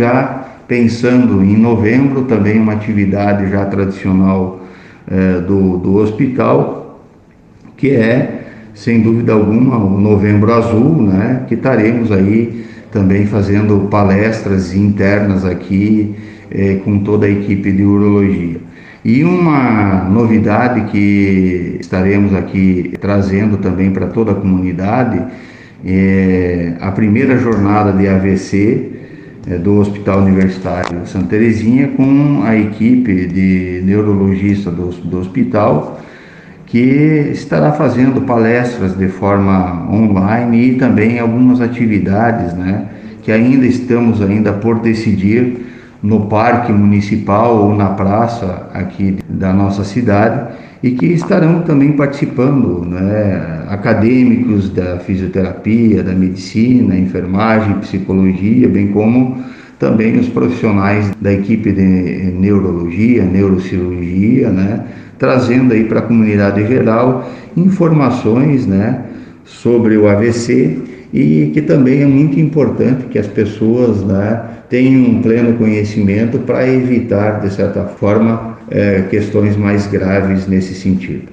já pensando em novembro também uma atividade já tradicional é, do, do hospital, que é, sem dúvida alguma, o Novembro Azul, né, que estaremos aí também fazendo palestras internas aqui é, com toda a equipe de urologia. E uma novidade que estaremos aqui trazendo também para toda a comunidade é a primeira jornada de AVC do Hospital Universitário Santa Terezinha com a equipe de neurologista do, do hospital que estará fazendo palestras de forma online e também algumas atividades, né, que ainda estamos ainda por decidir no parque municipal ou na praça aqui da nossa cidade e que estarão também participando, né, acadêmicos da fisioterapia, da medicina, enfermagem, psicologia, bem como também os profissionais da equipe de neurologia, neurocirurgia, né, trazendo aí para a comunidade geral informações, né, sobre o AVC e que também é muito importante que as pessoas, né, tenham um pleno conhecimento para evitar, de certa forma, é, questões mais graves nesse sentido.